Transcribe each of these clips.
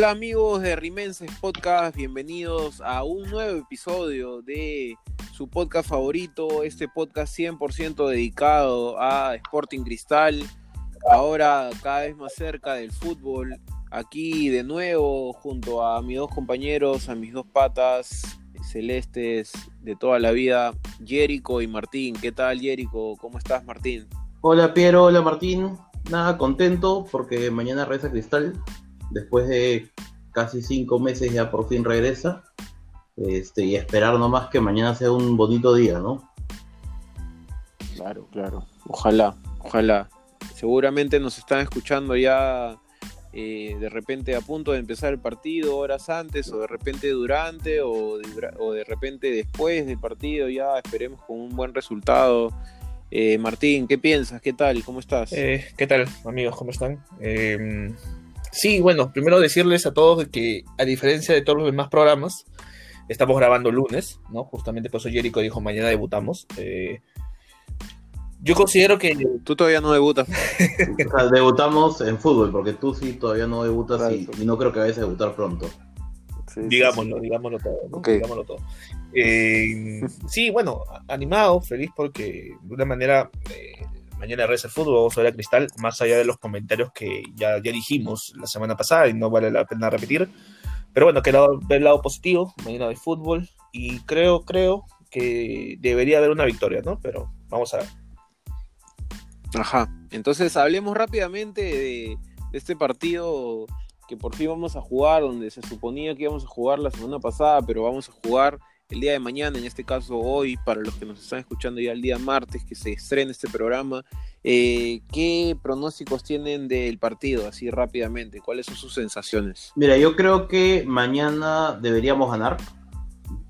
Hola amigos de Rimenses Podcast, bienvenidos a un nuevo episodio de su podcast favorito, este podcast 100% dedicado a Sporting Cristal, ahora cada vez más cerca del fútbol, aquí de nuevo junto a mis dos compañeros, a mis dos patas celestes de toda la vida, Jerico y Martín. ¿Qué tal Jerico? ¿Cómo estás Martín? Hola Piero, hola Martín. Nada, contento porque mañana regresa Cristal después de casi cinco meses ya por fin regresa. Este, y esperar nomás que mañana sea un bonito día, ¿no? Claro, claro. Ojalá, ojalá. Seguramente nos están escuchando ya eh, de repente a punto de empezar el partido, horas antes, o de repente durante, o de, o de repente después del partido, ya esperemos con un buen resultado. Eh, Martín, ¿qué piensas? ¿Qué tal? ¿Cómo estás? Eh, ¿Qué tal, amigos? ¿Cómo están? Sí, bueno, primero decirles a todos que a diferencia de todos los demás programas, estamos grabando lunes, ¿no? Justamente por eso Jericho dijo mañana debutamos. Eh, yo considero que... Tú todavía no debutas. o sea, debutamos en fútbol, porque tú sí todavía no debutas y, y, no creo que vayas a debutar pronto. Sí, digámoslo, sí. digámoslo todo, ¿no? Okay. Digámoslo todo. Eh, sí, bueno, animado, feliz porque de una manera... Eh, mañana regresa el fútbol, vamos a a Cristal, más allá de los comentarios que ya, ya dijimos la semana pasada y no vale la pena repetir. Pero bueno, que ver el lado positivo, mañana de fútbol, y creo, creo que debería haber una victoria, ¿no? Pero vamos a ver. Ajá, entonces hablemos rápidamente de, de este partido que por fin vamos a jugar, donde se suponía que íbamos a jugar la semana pasada, pero vamos a jugar el día de mañana, en este caso hoy, para los que nos están escuchando ya el día martes que se estrena este programa, eh, ¿qué pronósticos tienen del partido así rápidamente? ¿Cuáles son sus sensaciones? Mira, yo creo que mañana deberíamos ganar,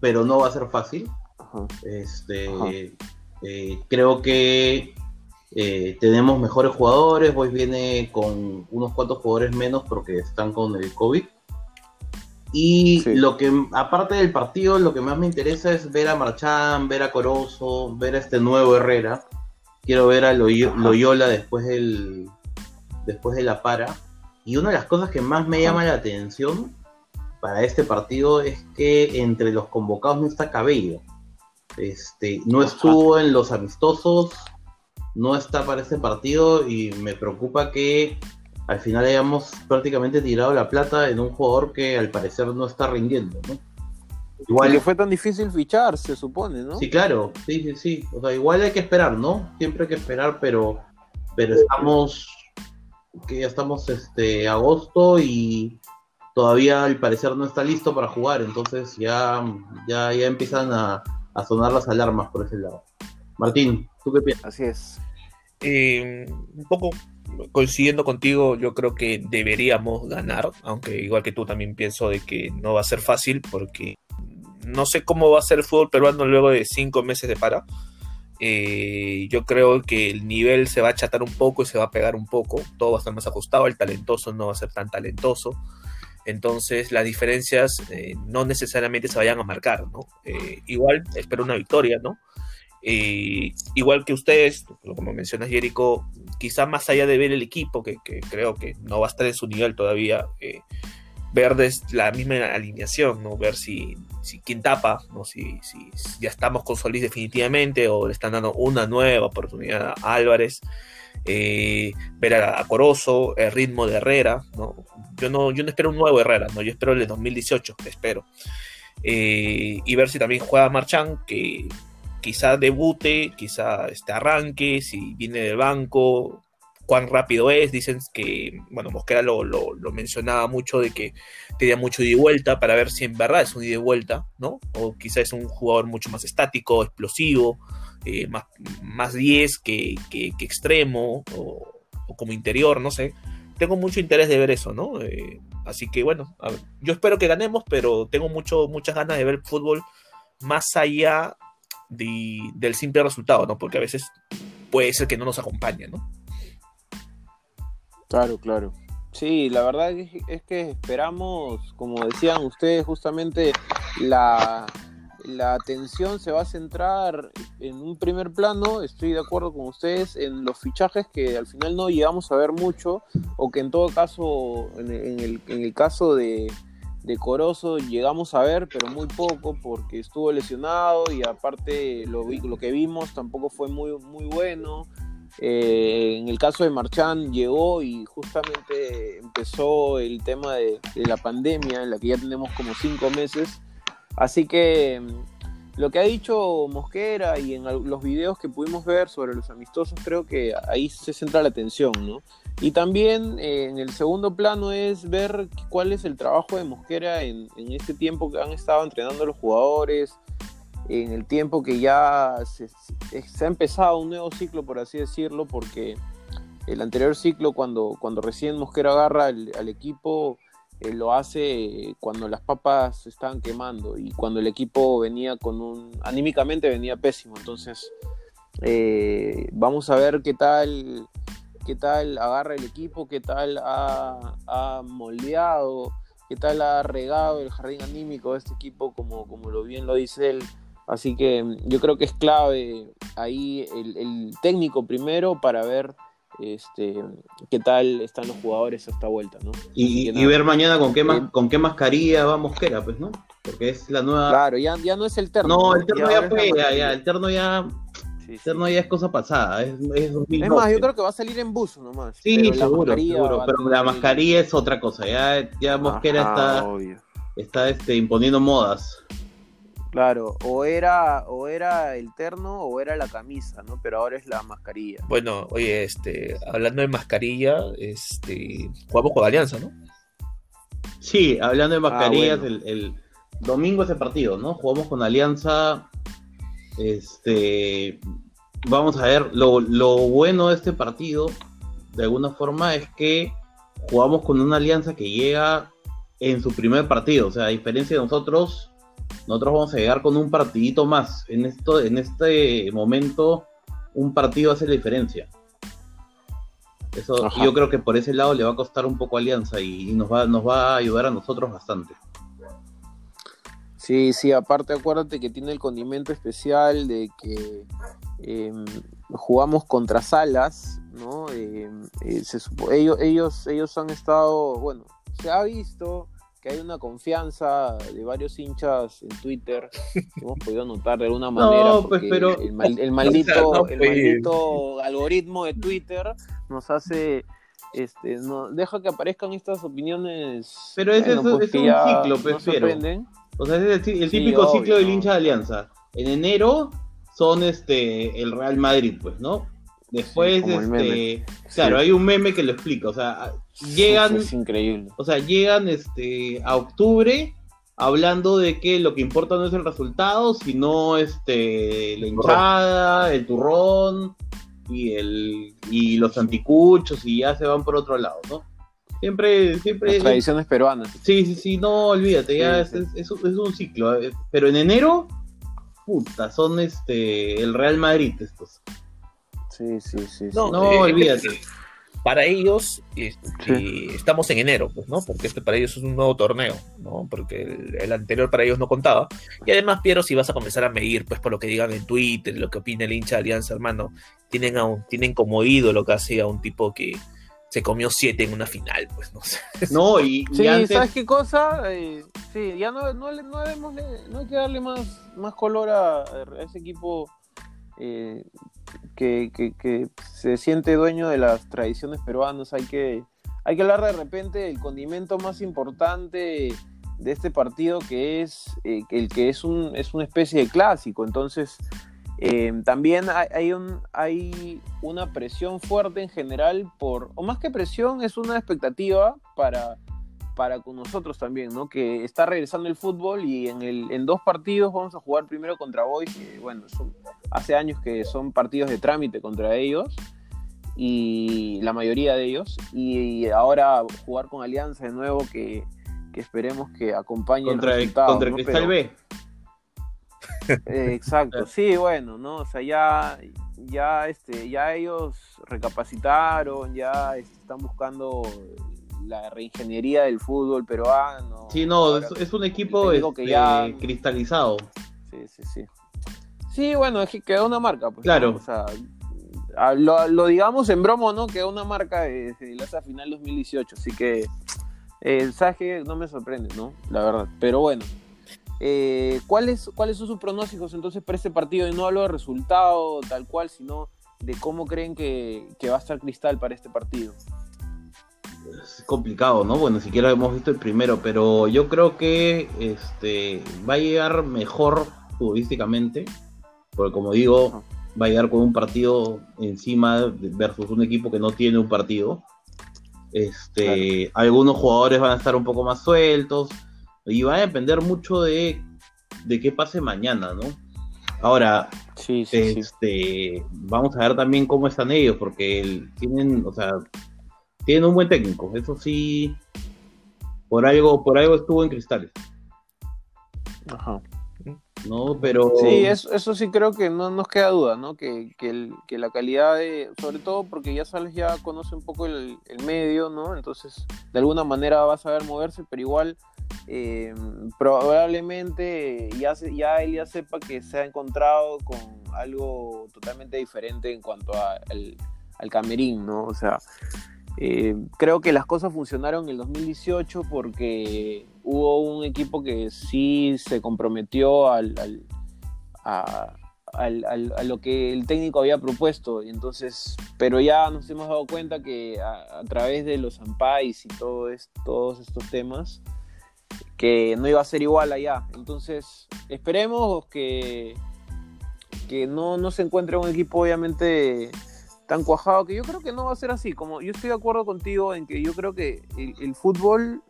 pero no va a ser fácil. Ajá. Este, Ajá. Eh, creo que eh, tenemos mejores jugadores, Boys viene con unos cuantos jugadores menos porque están con el COVID. Y sí. lo que, aparte del partido, lo que más me interesa es ver a Marchán, ver a Corozo, ver a este nuevo Herrera. Quiero ver a Loyola después del después de la para. Y una de las cosas que más me llama la atención para este partido es que entre los convocados no está Cabello. Este, no estuvo en los amistosos, no está para este partido y me preocupa que al final hayamos prácticamente tirado la plata en un jugador que al parecer no está rindiendo, ¿no? Igual que fue tan difícil fichar, se supone, ¿no? Sí, claro, sí, sí, sí. O sea, igual hay que esperar, ¿no? Siempre hay que esperar, pero, pero estamos, que ya estamos este agosto y todavía al parecer no está listo para jugar, entonces ya, ya, ya empiezan a, a sonar las alarmas por ese lado. Martín, ¿tú qué piensas? Así es. Eh, un poco coincidiendo contigo, yo creo que deberíamos ganar, aunque igual que tú también pienso de que no va a ser fácil porque no sé cómo va a ser el fútbol peruano luego de cinco meses de para. Eh, yo creo que el nivel se va a achatar un poco y se va a pegar un poco, todo va a estar más ajustado, el talentoso no va a ser tan talentoso. Entonces las diferencias eh, no necesariamente se vayan a marcar, ¿no? Eh, igual espero una victoria, ¿no? Igual que ustedes, como mencionas Jericho, quizá más allá de ver el equipo, que, creo que no va a estar en su nivel todavía, eh, ver la misma alineación, ¿no? ver si, si quién tapa, ¿no? Si, si, ya estamos con Solís definitivamente o le están dando una nueva oportunidad a Álvarez. Eh, ver a, a, Corozo, el ritmo de Herrera, ¿no? Yo, no, yo no espero un nuevo Herrera, ¿no? yo espero el de 2018, espero. Eh, y ver si también juega Marchán, que quizá debute, quizá este arranque, si viene del banco, cuán rápido es. Dicen que, bueno, Mosquera lo, lo, mencionaba mucho de que tenía mucho ida y vuelta para ver si en verdad es un ida y vuelta, ¿no? O quizá es un jugador mucho más estático, explosivo, eh, más, más 10 que, que, extremo o, como interior, no sé. Tengo mucho interés de ver eso, ¿no? Eh, así que bueno, yo espero que ganemos, pero tengo mucho, muchas ganas de ver fútbol más allá de, del simple resultado, ¿no? Porque a veces puede ser que no nos acompañe, ¿no? Claro, claro. Sí, la verdad es, es que esperamos, como decían ustedes, justamente la, la atención se va a centrar en un primer plano, estoy de acuerdo con ustedes, en los fichajes que al final no llegamos a ver mucho, o que en todo caso, en, el, en el, caso de, de Corozo llegamos a ver, pero muy poco, porque estuvo lesionado y aparte lo, lo que vimos tampoco fue muy, muy bueno. Eh, en el caso de Marchán llegó y justamente empezó el tema de, de la pandemia, en la que ya tenemos como cinco meses Así que mm, lo que ha dicho Mosquera y en los videos que pudimos ver sobre los amistosos, creo que ahí se centra la atención, ¿no? Y también eh, en el segundo plano es ver cuál es el trabajo de Mosquera en, este tiempo que han estado entrenando los jugadores, en el tiempo que ya se, ha empezado un nuevo ciclo, por así decirlo, porque el anterior ciclo, cuando, cuando recién Mosquera agarra al equipo, eh, lo hace cuando las papas se estaban quemando y cuando el equipo venía con un anímicamente venía pésimo. Entonces eh, vamos a ver qué tal qué tal agarra el equipo qué tal ha, moldeado qué tal ha regado el jardín anímico de este equipo como, como lo bien lo dice él así que yo creo que es clave ahí el técnico primero para ver este, qué tal están los jugadores a esta vuelta, ¿no? Y, ver mañana con qué, con qué mascarilla va Mosquera, pues, ¿no? Porque es la nueva... Claro, ya, ya no es el terno. No, el terno ya, fue, ya, el terno ya... el terno ya es cosa pasada, es, es, es más, yo creo que va a salir en buzo nomás. Sí, seguro, seguro, pero la mascarilla es otra cosa, ya, ya Mosquera está, está este, imponiendo modas. Claro, o era, o era el terno o era la camisa, ¿no? Pero ahora es la mascarilla. Bueno, oye, este, hablando de mascarilla, este, jugamos con Alianza, ¿no? Sí, hablando de mascarillas, ah, el, domingo ese partido, ¿no? Jugamos con Alianza. Este, vamos a ver, lo, lo bueno de este partido, de alguna forma, es que jugamos con una alianza que llega en su primer partido. O sea, a diferencia de nosotros, nosotros vamos a llegar con un partidito más. En, esto, en este momento, un partido hace la diferencia. Eso, yo creo que por ese lado le va a costar un poco Alianza y, nos, va, nos va a ayudar a nosotros bastante. Sí, sí, aparte acuérdate que tiene el condimento especial de que em, jugamos contra Salas, ¿no? Em, eh, ellos, ellos, ellos han estado, bueno, se ha visto que hay una confianza de varios hinchas en Twitter hemos podido notar de alguna manera pues, pero... el, maldito, el maldito algoritmo de Twitter nos hace este no deja que aparezcan estas opiniones pero ese es, pues, un ciclo pues, o sea es el, típico ciclo del hincha de alianza. En enero son este el Real Madrid pues no después este claro hay un meme que lo explica o sea llegan. es increíble. O sea, llegan este, a octubre hablando de que lo que importa no es el resultado, sino este, la hinchada, el turrón y, el, y los anticuchos y ya se van por otro lado, ¿no? Siempre, siempre. Las tradiciones peruanas. Sí, sí, sí, no, olvídate, ya es, es, un ciclo. Eh, pero en enero, puta, son este el Real Madrid estos. Sí, sí, sí. No, no olvídate para ellos este, estamos en enero, pues, ¿no? Porque este para ellos es un nuevo torneo, ¿no? Porque el, anterior para ellos no contaba. Y además, Piero, si vas a comenzar a medir, pues, por lo que digan en Twitter, lo que opina el hincha de Alianza, hermano, tienen, a un, tienen como ídolo casi a un tipo que se comió siete en una final, pues, no sé. No, y, sí, ¿sabes qué cosa? Eh, sí, ya no, no, no, debemos no hay que darle más, más color a, a ese equipo eh, que, se siente dueño de las tradiciones peruanas. Hay que, hay que hablar de repente del condimento más importante de este partido, que es eh, el que es, un, es una especie de clásico. Entonces, eh, también hay, un, hay una presión fuerte en general por, o más que presión, es una expectativa para para con nosotros también, ¿no? Que está regresando el fútbol y en, el, en dos partidos vamos a jugar primero contra Boys, que bueno, hace años que son partidos de trámite contra ellos, y la mayoría de ellos, y, ahora jugar con Alianza de nuevo, que, esperemos que acompañe contra el resultado. Contra el Cristal B. Eh, exacto, sí, bueno, ¿no? O sea, ya, ya, este, ya ellos recapacitaron, ya este, están buscando la reingeniería del fútbol peruano. Sí, no, es, un equipo este, cristalizado. Sí, sí, sí. Sí, bueno, es que quedó una marca, pues. Claro. O sea, lo, digamos en bromo, ¿no? Quedó una marca desde la final 2018, así que el Saje no me sorprende, ¿no? La verdad. Pero bueno. Eh, ¿cuáles, ¿Cuáles son sus pronósticos entonces para este partido? Y no hablo de resultado tal cual, sino de cómo creen que, va a estar Cristal para este partido. Es complicado, ¿no? Bueno, siquiera hemos visto el primero, pero yo creo que este va a llegar mejor futbolísticamente, porque como digo, va a llegar con un partido encima versus un equipo que no tiene un partido. Este, algunos jugadores van a estar un poco más sueltos y va a depender mucho de, de qué pase mañana, ¿no? Ahora, sí, este, vamos a ver también cómo están ellos, porque tienen, o sea, tienen un buen técnico, eso sí, por algo, por algo estuvo en cristales. Ajá. ¿no? Pero... Sí, eso, eso sí creo que no nos queda duda, ¿no? Que, que, la calidad de, sobre todo porque ya Sales ya conoce un poco el, medio, ¿no? Entonces, de alguna manera va a saber moverse, pero igual eh, probablemente ya, ya él ya sepa que se ha encontrado con algo totalmente diferente en cuanto al, al camerín, ¿no? O sea, eh, creo que las cosas funcionaron en el 2018 porque hubo un equipo que sí se comprometió al, a, lo que el técnico había propuesto. Entonces, pero ya nos hemos dado cuenta que a, través de los ampais y todo todos estos temas, que no iba a ser igual allá. Entonces, esperemos que, que no, no se encuentre un equipo obviamente tan cuajado que yo creo que no va a ser así. Como yo estoy de acuerdo contigo en que yo creo que el, fútbol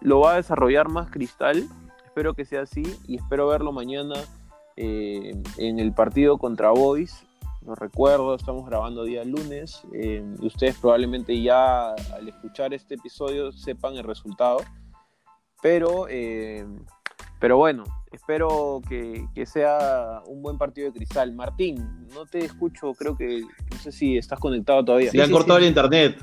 lo va a desarrollar más Cristal. Espero que sea así y espero verlo mañana eh, en el partido contra Boys. No recuerdo, estamos grabando día lunes eh, ustedes probablemente ya al escuchar este episodio sepan el resultado. Pero eh, pero bueno, espero que, sea un buen partido de cristal. Martín, no te escucho, creo que, no sé si estás conectado todavía. Se han cortado el internet.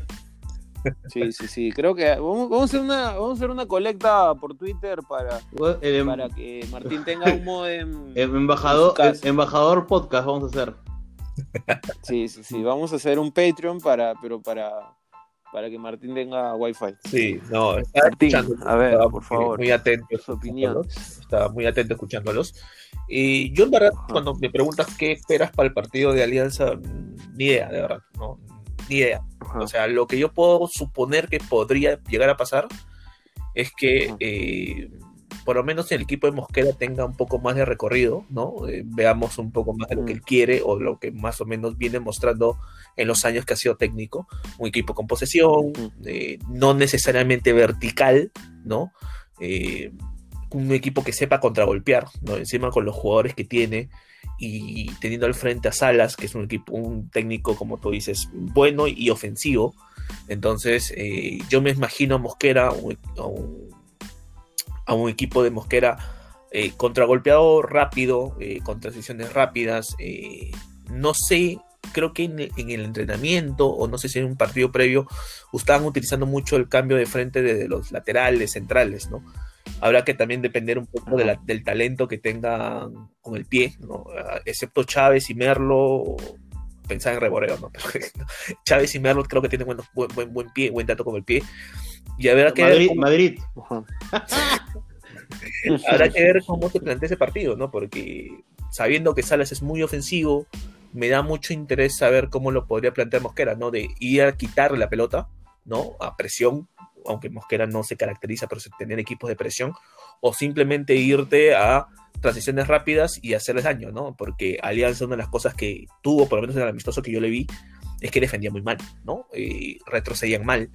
Sí, sí, sí. Creo que vamos, a hacer una, vamos a hacer una colecta por Twitter para, em, para que Martín tenga un modem. Em, embajador, em, embajador podcast vamos a hacer. Sí, sí, sí. Vamos a hacer un Patreon para, pero para, para que Martín tenga wifi. Sí, no, está Martín, a ver, por favor. Muy atento. Estaba muy atento escuchándolos. Y yo, en verdad, cuando me preguntas qué esperas para el partido de Alianza, ni idea, de verdad, no, ni idea. O sea, lo que yo puedo suponer que podría llegar a pasar es que por lo menos el equipo de Mosquera tenga un poco más de recorrido, ¿no? Eh, veamos un poco más de lo que él mm. quiere o lo que más o menos viene mostrando en los años que ha sido técnico. Un equipo con posesión, eh, no necesariamente vertical, ¿no? Eh, un equipo que sepa contragolpear, ¿no? Encima con los jugadores que tiene y teniendo al frente a Salas, que es un equipo, un técnico, como tú dices, bueno y ofensivo. Entonces, yo me imagino a Mosquera, un, a un equipo de Mosquera eh, contragolpeado rápido, eh, con transiciones rápidas. Eh, no sé, creo que en, el entrenamiento, o no sé si en un partido previo, estaban utilizando mucho el cambio de frente de, los laterales, centrales, ¿no? Habrá que también depender un poco del talento que tengan con el pie, ¿no? Excepto Chávez y Merlo, pensaba en reboreo, ¿no? Chávez y Merlo creo que tienen buen, buen, buen buen con el pie. Y habrá que Madrid, ver cómo... Madrid. habrá que ver cómo se plantea ese partido, ¿no? Porque sabiendo que Salas es muy ofensivo, me da mucho interés saber cómo lo podría plantear Mosquera, ¿no? De ir a quitarle la pelota, ¿no? A presión, aunque Mosquera no se caracteriza por tener equipos de presión, o simplemente irte a transiciones rápidas y hacerles daño, ¿no? Porque Alianza, una de las cosas que tuvo, por lo menos en el amistoso que yo le vi, es que defendía muy mal, ¿no? Eh, retrocedían mal.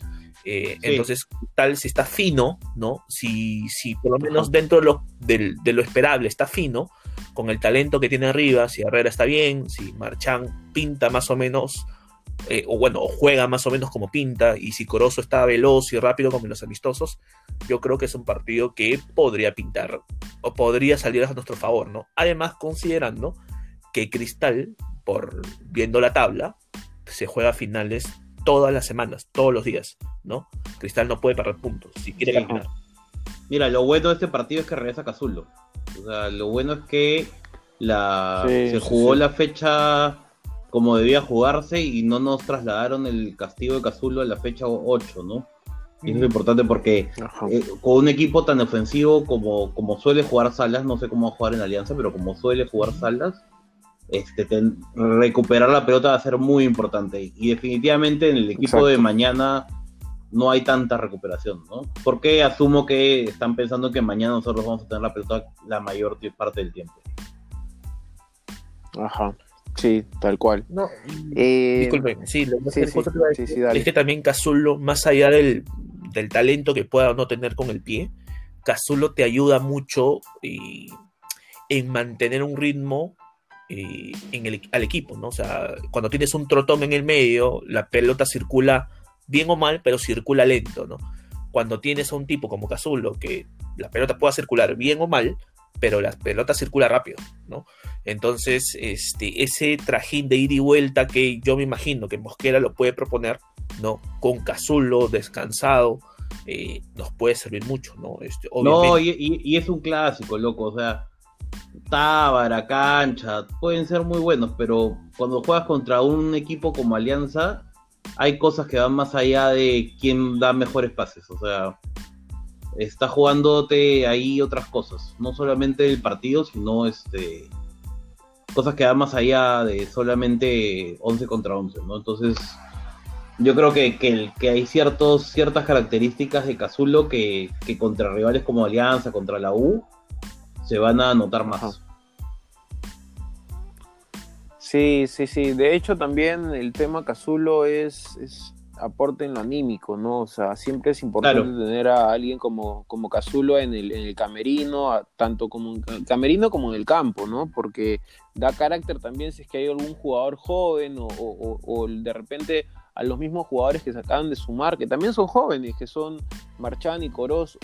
Eh, entonces, tal si está fino, ¿no? Si, si por lo menos dentro de lo, de, lo, esperable está fino, con el talento que tiene arriba, si Herrera está bien, si Marchán pinta más o menos, eh, o bueno, juega más o menos como pinta, y si Corozo está veloz y rápido como en los amistosos, yo creo que es un partido que podría pintar, o podría salir a nuestro favor, ¿no? Además, considerando que Cristal, por viendo la tabla, se juega finales todas las semanas, todos los días, ¿no? Cristal no puede perder puntos si quiere ganar. Mira, lo bueno de este partido es que regresa Cazulo. O sea, lo bueno es que la, se jugó la fecha como debía jugarse y no nos trasladaron el castigo de Cazulo a la fecha 8, ¿no? Y es importante porque eh, con un equipo tan ofensivo como, como suele jugar Salas, no sé cómo va a jugar en Alianza, pero como suele jugar Salas, este, recuperar la pelota va a ser muy importante. Y definitivamente en el equipo de mañana no hay tanta recuperación, ¿no? Porque asumo que están pensando que mañana nosotros vamos a tener la pelota la mayor parte del tiempo. Ajá. Sí, tal cual. No, eh, disculpe, sí, lo que es que también Cazulo, más allá del, talento que pueda no tener con el pie, Cazulo te ayuda mucho eh, en mantener un ritmo eh, en el, al equipo, ¿no? O sea, cuando tienes un trotón en el medio, la pelota circula bien o mal, pero circula lento, ¿no? Cuando tienes a un tipo como Cazulo, que la pelota pueda circular bien o mal, pero la pelota circula rápido, ¿no? Entonces, este, ese trajín de ir y vuelta que yo me imagino que Mosquera lo puede proponer, ¿no? Con Cazulo, descansado, eh, nos puede servir mucho, ¿no? Este, no, y, es un clásico, loco, o sea, Tábara, cancha, pueden ser muy buenos, pero cuando juegas contra un equipo como Alianza, hay cosas que van más allá de quién da mejores pases, o sea, está jugándote ahí otras cosas, no solamente el partido, sino este cosas que van más allá de solamente 11 contra 11, ¿no? Entonces, yo creo que, que, hay ciertos, ciertas características de Cazulo que, que, contra rivales como Alianza, contra la U, se van a notar más. Sí, sí, sí. De hecho, también el tema Cazulo es, es aporte en lo anímico, ¿no? O sea, siempre es importante tener a alguien como, como Cazulo en el, en el camerino, tanto como en el camerino como en el campo, ¿no? Porque da carácter también si es que hay algún jugador joven o, de repente a los mismos jugadores que se acaban de sumar, que también son jóvenes, que son Marchán y Corozo.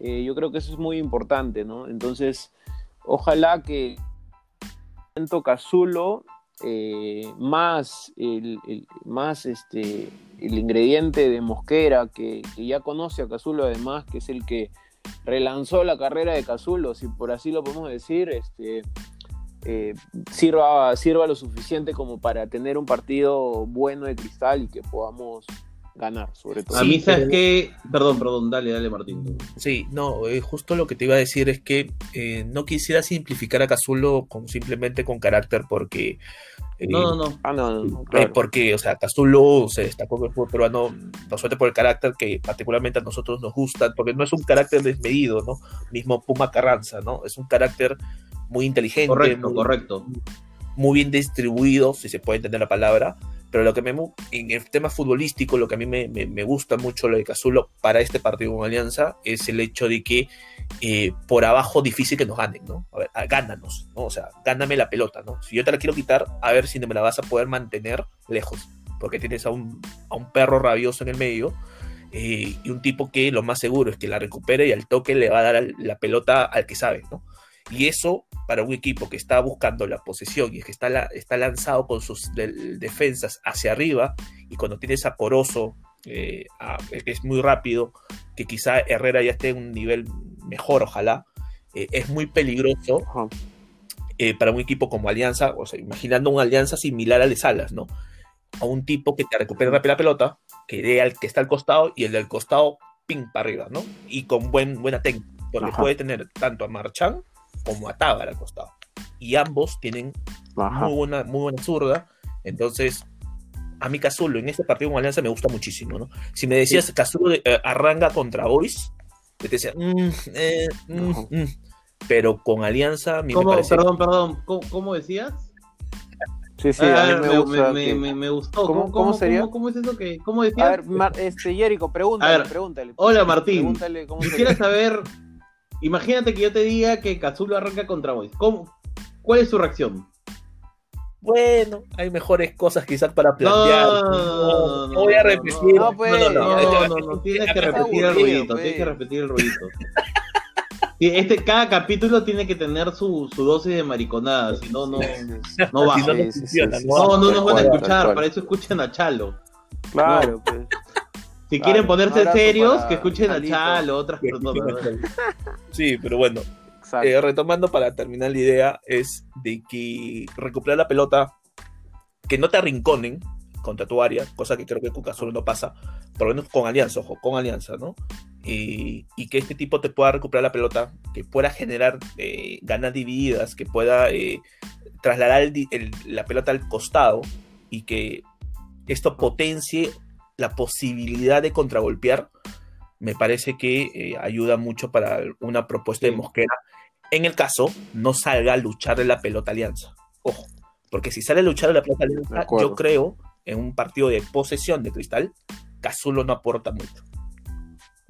Eh, yo creo que eso es muy importante, ¿no? Entonces, ojalá que Cazulo eh, más, el, más este, el ingrediente de Mosquera, que, ya conoce a Cazulo además, que es el que relanzó la carrera de Cazulo, si por así lo podemos decir, este, eh, sirva, sirva lo suficiente como para tener un partido bueno de cristal y que podamos ganar, sobre todo. A mí, ¿sabes que Perdón, perdón, dale, dale, Martín. Sí, no, eh, justo lo que te iba a decir es que eh, no quisiera simplificar a Cazulo con, simplemente con carácter porque... Eh, no, no, no. Ah, no, no, porque, o sea, Cazulo se destacó en el fútbol peruano, no solamente por el carácter que particularmente a nosotros nos gusta, porque no es un carácter desmedido, ¿no? Mismo Puma Carranza, ¿no? Es un carácter muy inteligente. Correcto, correcto. Muy bien distribuido, si se puede entender la palabra pero lo que me, en el tema futbolístico, lo que a mí me, me, gusta mucho lo de Cazulo para este partido con Alianza es el hecho de que eh, por abajo difícil que nos ganen, ¿no? A ver, gánanos, ¿no? O sea, gáname la pelota, ¿no? Si yo te la quiero quitar, a ver si me la vas a poder mantener lejos, porque tienes a un, a un perro rabioso en el medio eh, y un tipo que lo más seguro es que la recupere y al toque le va a dar la pelota al que sabe, ¿no? Y eso, para un equipo que está buscando la posesión y que está, está lanzado con sus defensas hacia arriba, y cuando tienes a Corozo, eh, que es muy rápido, que quizá Herrera ya esté en un nivel mejor, ojalá, eh, es muy peligroso eh, para un equipo como Alianza, o sea, imaginando una alianza similar a de Salas, ¿no? A un tipo que te recupera rápido la pelota, que dé al que está al costado y el del costado, ping para arriba, ¿no? Y con buen, buena técnica, porque puede tener tanto a Marchán como a al costado. Y ambos tienen muy buena, muy buena zurda. Entonces, a mí Cazulo en este partido con Alianza me gusta muchísimo, ¿no? Si me decías que Cazulo eh, arranca contra Boys, te decía, mm, eh, mm, mm". pero con Alianza, me parece... Perdón, perdón, ¿cómo, decías? Sí, sí, a mí me, me, gustó. ¿Cómo, ¿Cómo, sería? ¿Cómo, es eso que.? ¿Cómo decías? A ver, este, Jerico, pregúntale, pregúntale. Hola, Martín. Pregúntale cómo Quisiera saber Imagínate que yo te diga que Kazulo arranca contra Boys. ¿Cómo, ¿Cuál es su reacción? Bueno, hay mejores cosas quizás para plantear. No, no, voy a repetir. No, pues, no, no, no, tienes que repetir el ruidito, tienes que repetir el ruidito. Este, cada capítulo tiene que tener su, su dosis de mariconada, si no, no, no va. no, no nos van a escuchar, para eso escuchan a Chalo. Claro, pues. Si quieren ponerse serios, que escuchen a Chalo, otras personas. Sí, pero bueno. eh, retomando para terminar la idea, es de que recuperar la pelota, que no te arrinconen contra tu área, cosa que creo que Cuca solo no pasa, por lo menos con alianza, ojo, con alianza, ¿no? Y, que este tipo te pueda recuperar la pelota, que pueda generar eh, ganas divididas, que pueda eh, trasladar la pelota al costado y que esto potencie la posibilidad de contragolpear, me parece que eh, ayuda mucho para una propuesta de Mosquera. En el caso, no salga a luchar de la pelota alianza. Ojo, porque si sale a luchar de la pelota alianza, yo creo, en un partido de posesión de cristal, Cazulo no aporta mucho.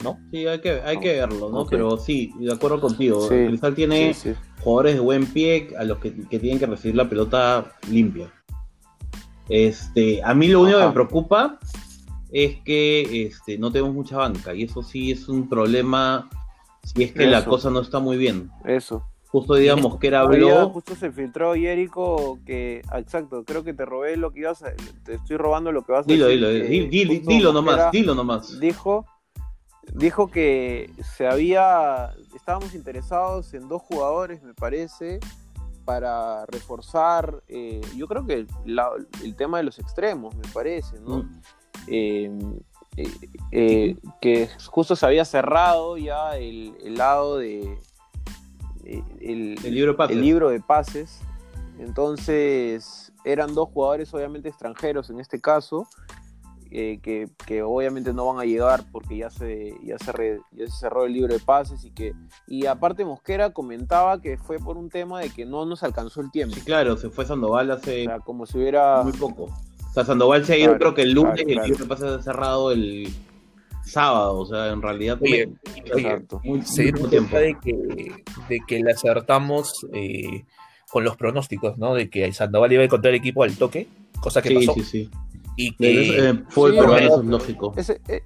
¿No? Sí, hay que, hay que verlo, ¿no? Pero sí, de acuerdo contigo. Cristal tiene jugadores de buen pie a los que, tienen que recibir la pelota limpia. Este, a mí lo único que me preocupa es que este, no tenemos mucha banca y eso sí es un problema si es que la cosa no está muy bien. Eso. Justo digamos que era habló. Justo se filtró Jerico que, exacto, creo que te robé lo que ibas a, te estoy robando lo que vas a decir. Dilo, dilo, dilo, nomás, dilo nomás. Dijo, dijo que se había, estábamos interesados en dos jugadores, me parece, para reforzar, eh, yo creo que el tema de los extremos, me parece, ¿no? Mm. Em, eh, eh, que justo se había cerrado ya el, lado de eh, el, libro el, libro de pases. Entonces eran dos jugadores obviamente extranjeros en este caso, que, obviamente no van a llegar porque ya se, ya se, ya se cerró el libro de pases y que y aparte Mosquera comentaba que fue por un tema de que no nos alcanzó el tiempo. Sí, claro, se fue Sandoval hace como si hubiera muy poco. O sea, Sandoval se ha ido creo que el lunes y el libro pasa cerrado el sábado, o sea, en realidad oye, se cuenta de que, de que le acertamos eh, con los pronósticos, ¿no? De que Sandoval iba a encontrar el equipo al toque, cosa que pasó. Sí, sí, y que eh, fue eso es lógico. Eh,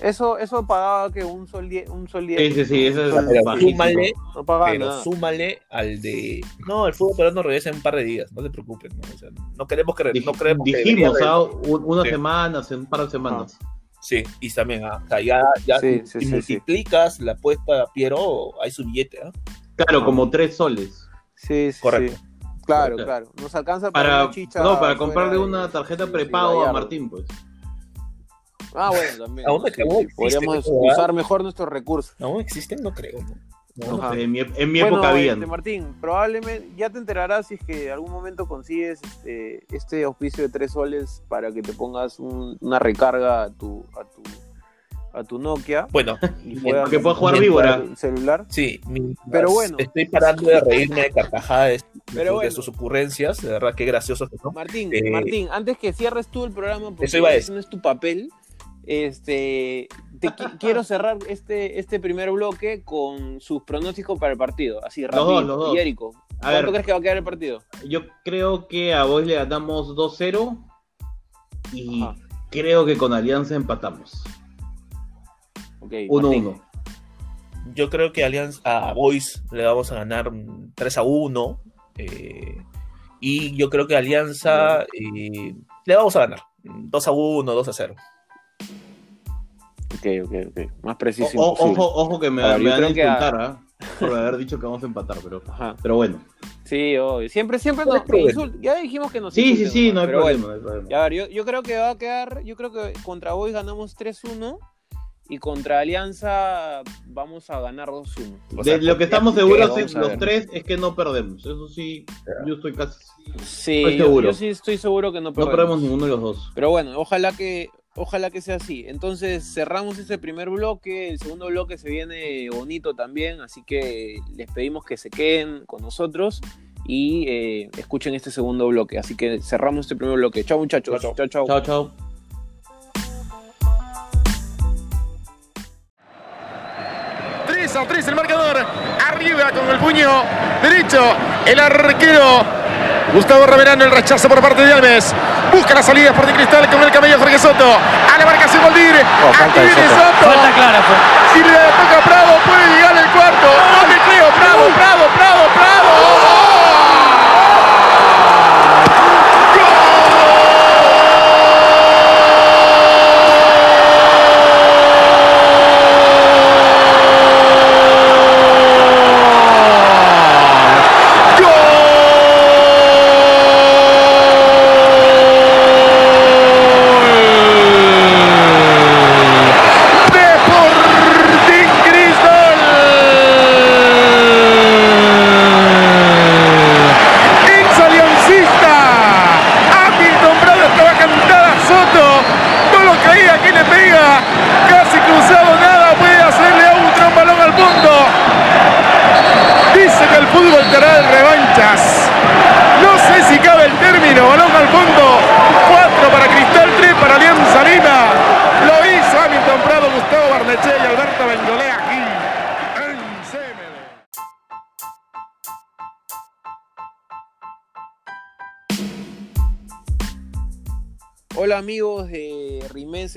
eso, eso pagaba que un sol 10. Un sol Sí, sí, sí, eso es pero súmale, no pero súmale al de. No, el fútbol peruano regresa en un par de días, no te preocupes. No, o sea, no queremos que. no creemos dijimos, que ¿ah? una semana, un par de semanas. Sí, y también, ah, ya, ya si multiplicas la apuesta a Piero, hay su billete. ¿ah? Claro, como tres soles. Sí, sí. Correcto. Claro, claro. Nos alcanza para, para chicha No, para comprarle una tarjeta prepago a Martín, pues. Ah, bueno, también. ¿Aún Podríamos usar mejor nuestros recursos. ¿Aún existen? No creo, ¿no? en mi, en mi época había. Este, Martín, probablemente ya te enterarás si es que en algún momento consigues este, este auspicio de tres soles para que te pongas una recarga a tu, a tu a tu Nokia. Bueno, y que puedas jugar víbora. celular. Sí, pero bueno. Estoy parando de reírme de carcajadas de, sus ocurrencias, de verdad que gracioso. Martín, eh, Martín, antes que cierres tú el programa, porque eso, iba a decir. no es tu papel, este, te quiero cerrar este, este primer bloque con sus pronósticos para el partido, así rápido. Los dos, Y ¿cuánto crees que va a quedar el partido? Yo creo que a vos le damos 2-0 y creo que con Alianza empatamos. 1-1. Yo creo que Alianza, a Boys le vamos a ganar 3 a 1. Eh, y yo creo que Alianza eh, le vamos a ganar 2 a 1, 2 a 0. Ok, ok, ok. Más preciso. ojo, ojo que me, van a insultar, ¿ah? Por haber dicho que vamos a empatar, pero, pero bueno. Sí, obvio. Siempre, siempre nos Ya dijimos que nos Sí, sí, sí, no hay, problema, no hay problema. Ya, ver, yo, yo creo que va a quedar. Yo creo que contra Boys ganamos 3-1 y contra Alianza vamos a ganar 2-1. De lo que estamos seguros los tres es que no perdemos. Eso sí, yo estoy casi sí, seguro. Yo, sí estoy seguro que no perdemos. No perdemos ninguno de los dos. Pero bueno, ojalá que ojalá que sea así. Entonces cerramos ese primer bloque, el segundo bloque se viene bonito también, así que les pedimos que se queden con nosotros y eh, escuchen este segundo bloque. Así que cerramos este primer bloque. Chao muchachos. Chao, chao. Chao, chao. A 3 el marcador. Arriba con el puño derecho. El arquero Gustavo Reverano, el rechazo por parte de Alves. Busca la salida por de Cristal con el cabello Jorge Soto. A la marcación Voldir. Oh, Aquí viene Soto. Falta clara. Si le toca Prado, puede llegar el cuarto. No le creo. Prado, Prado, Prado,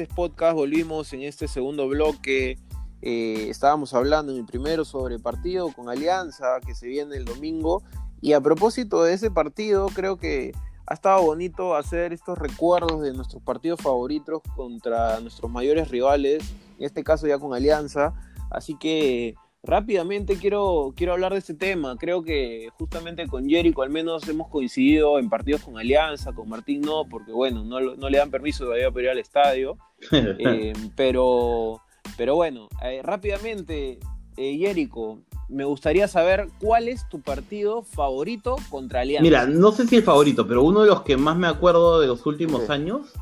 Rimenses Podcast, volvimos en este segundo bloque. Eh, estábamos hablando en el primero sobre partido con Alianza que se viene el domingo. Y a propósito de ese partido, creo que ha estado bonito hacer estos recuerdos de nuestros partidos favoritos contra nuestros mayores rivales, en este caso ya con Alianza. Así que rápidamente quiero, quiero hablar de este tema. Creo que justamente con Jericho al menos hemos coincidido en partidos con Alianza, con Martín no, porque bueno, no, no le dan permiso todavía para ir al estadio. Eh, pero, pero bueno, eh, rápidamente, eh, Jericho, me gustaría saber cuál es tu partido favorito contra Alianza. Mira, no sé si el favorito, pero uno de los que más me acuerdo de los últimos Sí. años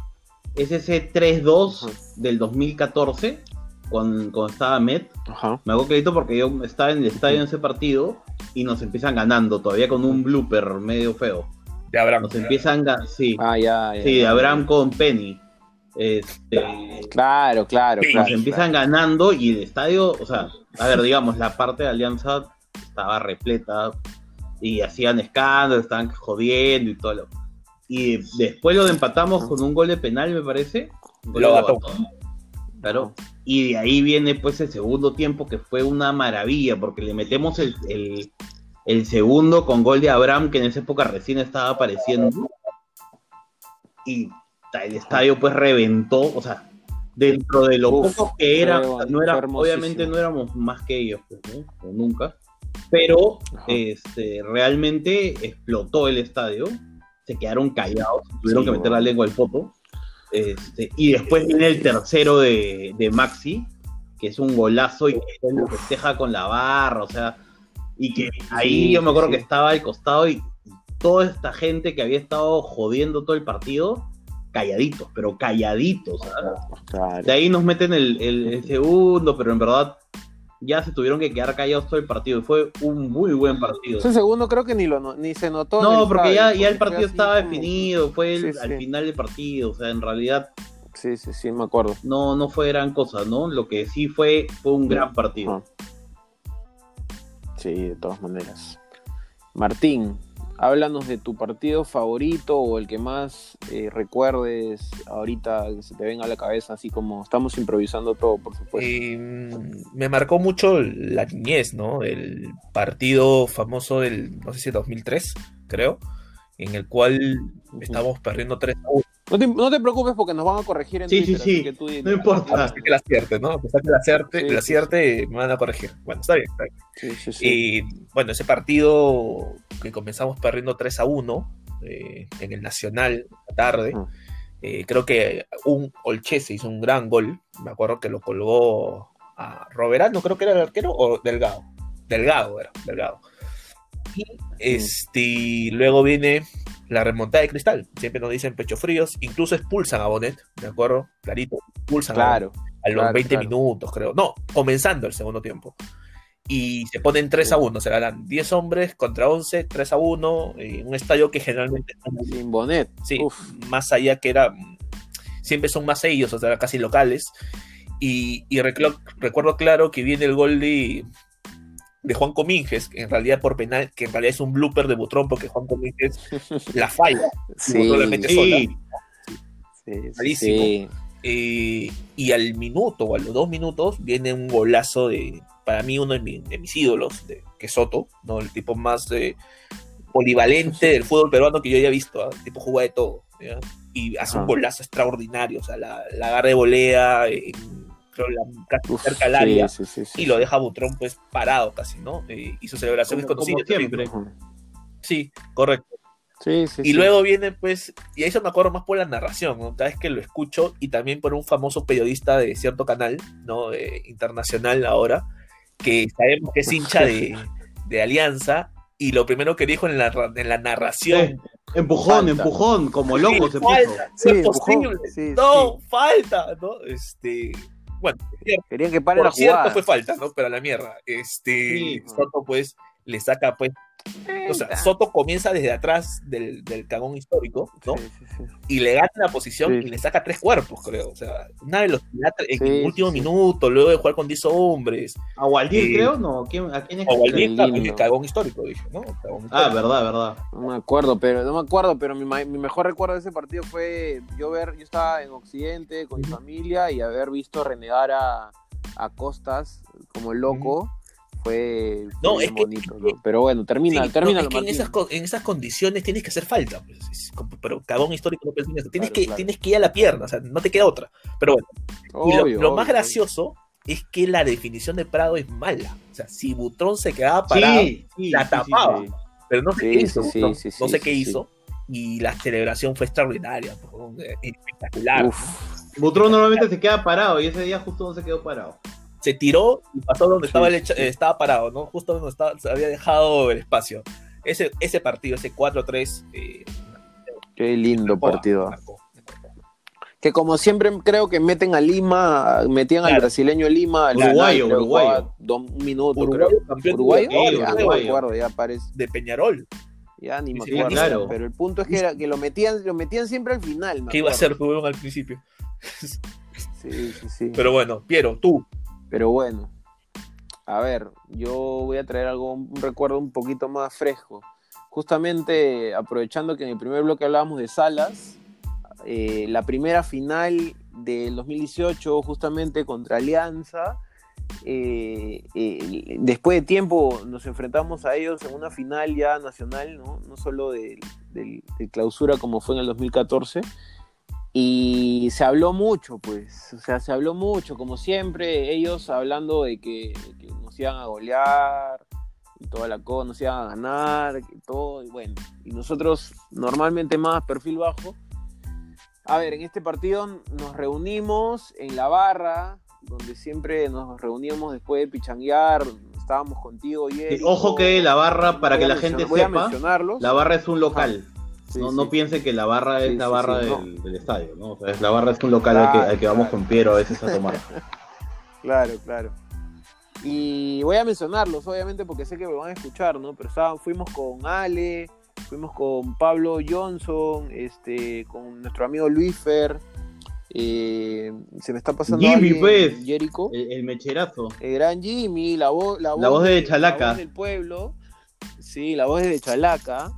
es ese 3-2 Ajá. del 2014, con, cuando estaba Met. Ajá. Me hago crédito porque yo estaba en el estadio en ese partido y nos empiezan ganando, todavía con un blooper medio feo. De Abraham. Nos empiezan ganando, sí, Ah, ya, ya, sí. Abraham con Penny. Este, Claro, claro, nos empiezan ganando y el estadio, o sea, a ver, digamos, la parte de Alianza estaba repleta y hacían escándalos, estaban jodiendo y todo lo. Y después lo empatamos con un gol de penal, me parece. Lo. Lobatón. Claro. Y de ahí viene pues el segundo tiempo que fue una maravilla, porque le metemos el, el- el segundo con gol de Abraham, que en esa época recién estaba apareciendo. Y el estadio pues reventó, o sea, dentro de lo Uf, poco que era, no era obviamente no éramos más que ellos, pues, ¿no? O nunca. Pero Ajá. este, realmente explotó el estadio, se quedaron callados, tuvieron Sí, que meter bueno. la lengua al foto. Este, y después viene el tercero de, de Maxi, que es un golazo y que lo festeja con la barra, o sea, y que ahí Sí, yo me acuerdo sí. que estaba al costado y toda esta gente que había estado jodiendo todo el partido, calladitos, pero calladitos. Claro. De ahí nos meten el, el- el segundo, pero en verdad ya se tuvieron que quedar callados todo el partido. Fue un muy buen partido. Ese segundo creo que ni lo ni se notó. No, porque ya, ya el partido estaba como- definido, fue el- Sí, al sí. final del partido, o sea, en realidad Sí, sí, sí, me acuerdo. no, no fue gran cosa, ¿no? Lo que sí fue, fue un gran partido. Sí, de todas maneras. Martín, háblanos de tu partido favorito o el que más eh, recuerdes ahorita que se te venga a la cabeza, así como estamos improvisando todo, por supuesto. Eh, me marcó mucho la niñez, ¿no? El partido famoso del, no sé si 2003, creo, en el cual estábamos perdiendo 3 a 1. No te, no te preocupes porque nos van a corregir en Sí, Twitter, sí, que tú no importa. A pesar que la acierte, ¿no? Que la acierte, Sí, la me van a corregir. Bueno, está bien, está bien. Sí, sí, sí. Y bueno, ese partido que comenzamos perdiendo 3 a 1 eh, en el Nacional, la tarde, eh, creo que un Olchese hizo un gran gol. Me acuerdo que lo colgó a Roberano, creo que era el arquero, o Delgado. Delgado era, Delgado. Y este, luego viene la remontada de cristal. Siempre nos dicen pecho fríos. Incluso expulsan a Bonet, me acuerdo, clarito. Expulsan a Claro. a los Claro, 20 claro. minutos, creo. No, comenzando el segundo tiempo. Y se ponen 3 a 1, se ganan 10 hombres contra 11, 3 a 1, en un estadio que generalmente, Sin Bonet. sí, Uf. más allá que era, siempre son más ellos, o sea, casi locales. Y, y recuerdo claro que viene el gol de, de Juan Cominges, que en realidad por penal, que en realidad es un blooper de Butrón, porque Juan Cominges la falla. Sí, Butrón la mete Sí, sola. sí, sí, Malísimo. sí. Eh, y al minuto o a los dos minutos viene un golazo de, para mí, uno de, mi- de mis ídolos, de, que es Soto, ¿no? el tipo más eh, polivalente del fútbol peruano que yo haya visto. ¿ah? El tipo juega de todo. ¿ya? Y hace un Ajá. golazo extraordinario. O sea, la, la agarra de volea, en, la, casi Uf, cerca al área. sí, sí, sí, y lo deja Butrón pues parado casi, ¿no? Eh, y su celebración como, es conocida. como siempre. Ujú. Sí, correcto. Sí, sí, Y sí. luego viene, pues, y eso me acuerdo más por la narración, ¿no? Cada vez que lo escucho, y también por un famoso periodista de cierto canal, ¿no? Eh, internacional ahora, que sabemos que es hincha de, de Alianza, y lo primero que dijo en la, en la narración. Empujón, Falta. empujón, como loco Sí, se puso. falta, Sí, no es empujó, posible. sí, no, falta, ¿no? Este, bueno, Querían que pare por la cierto jugada. fue falta, ¿no? Pero a la mierda. Este, Sí. Soto pues le saca pues, o sea, Soto comienza desde atrás del, del cagón histórico, ¿no? Sí, sí, sí. Y le gana la posición Sí. y le saca tres cuerpos, creo. O sea, una velocidad en el último minuto, luego de jugar con 10 hombres. A Waldir, creo, no. ¿Quién, ¿A quién es? Que- Valdir, lindo. el cagón histórico, dije, ¿no? Cagón Ah, verdad, verdad. No me acuerdo, pero no me acuerdo, pero mi, mi mejor recuerdo de ese partido fue yo ver, yo estaba en Occidente con mi familia y haber visto renegar a, a Costas como loco fue No, bien es que- bonito, ¿no? Pero bueno, termina, Sí, termina no, es que en esas, en esas condiciones tienes que hacer falta. pues, pero cagón histórico no piensa en eso. Tienes, Claro, que, claro. tienes que ir a la pierna, o sea, no te queda otra. Pero bueno, y lo, lo más gracioso es que la definición de Prado es mala. O sea, si Butrón se quedaba parado, Sí, sí, la sí, tapaba. Sí. pero no sé Sí, qué hizo. sí, sí, no, sí, no sí, sé qué sí, hizo. Y la celebración fue extraordinaria, pues, eh, espectacular. Butrón normalmente se queda parado y ese día justo no se quedó parado. Se tiró y pasó donde Sí, estaba, el sí, hecha- sí. eh, estaba parado, ¿no? Justo donde estaba, se había dejado el espacio. Ese, ese partido, ese 4-3, eh, qué lindo marcó, partido. marcó. Que como siempre creo que meten a Lima, metían al brasileño Lima, al Uruguayo, uruguayo. dos- un minuto, Uruguayo, creo. campeón de Uruguayo, no acuerdo, ya parece. de Peñarol. Ya ni me Sí, acuerdo. claro. Pero el punto es que, era, que lo metían, lo metían siempre al final. ¿Qué iba a Rubén al principio? Sí, sí, sí. Pero bueno, Piero, tú. Pero bueno, a ver, yo voy a traer algo, un recuerdo un poquito más fresco. Justamente aprovechando que en el primer bloque hablábamos de Salas, eh, la primera final del 2018, justamente contra Alianza, eh, eh, después de tiempo nos enfrentamos a ellos en una final ya nacional, no, no solo de, clausura como fue en el 2014. Y se habló mucho, pues, o sea, se habló mucho, como siempre, ellos hablando de que, de que nos iban a golear y toda la cosa, nos iban a ganar, y todo, y bueno, y nosotros normalmente más perfil bajo. A ver, en este partido nos reunimos en la barra, donde siempre nos reuníamos después de pichanguear, estábamos contigo y Sí, Ojo que la barra, para que la gente sepa, la barra es un local. Sí, no, sí. no piense que la barra es la barra del, del estadio, ¿no? O sea, es- la barra es un local al, que, al que vamos claro. con Piero a veces a tomar. Claro, claro. Y voy a mencionarlos, obviamente, porque sé que me van a escuchar, ¿no? Pero estaban- fuimos con Ale, fuimos con Pablo Johnson, este, con nuestro amigo Luis Fer, eh, se me está pasando Jimmy, pues. Jericho, El, el mecherazo. el gran Jimmy, la, voz la, La voz de Chalaca. la voz del pueblo, sí, la voz de Chalaca,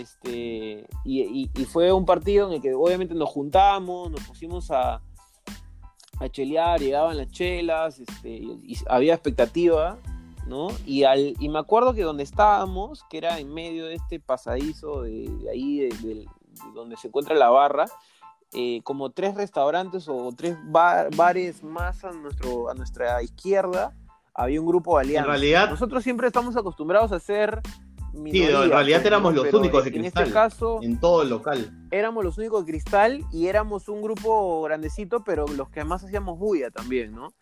este, y, y- y fue un partido en el que obviamente nos juntamos, nos pusimos a, a chelear, llegaban las chelas, este, y, había expectativa, ¿no? Y, al, y me acuerdo que donde estábamos, que era en medio de este pasadizo de, de ahí, de, de- de donde se encuentra la barra, eh, como tres restaurantes o tres bar- bares más a, nuestro, a nuestra izquierda, había un grupo de En alianza. realidad, Nosotros siempre estamos acostumbrados a ser Sí, minoría, en realidad éramos los únicos de En cristal. este caso, en todo el local. éramos los únicos de cristal y éramos un grupo grandecito, pero los que más hacíamos bulla también, ¿no?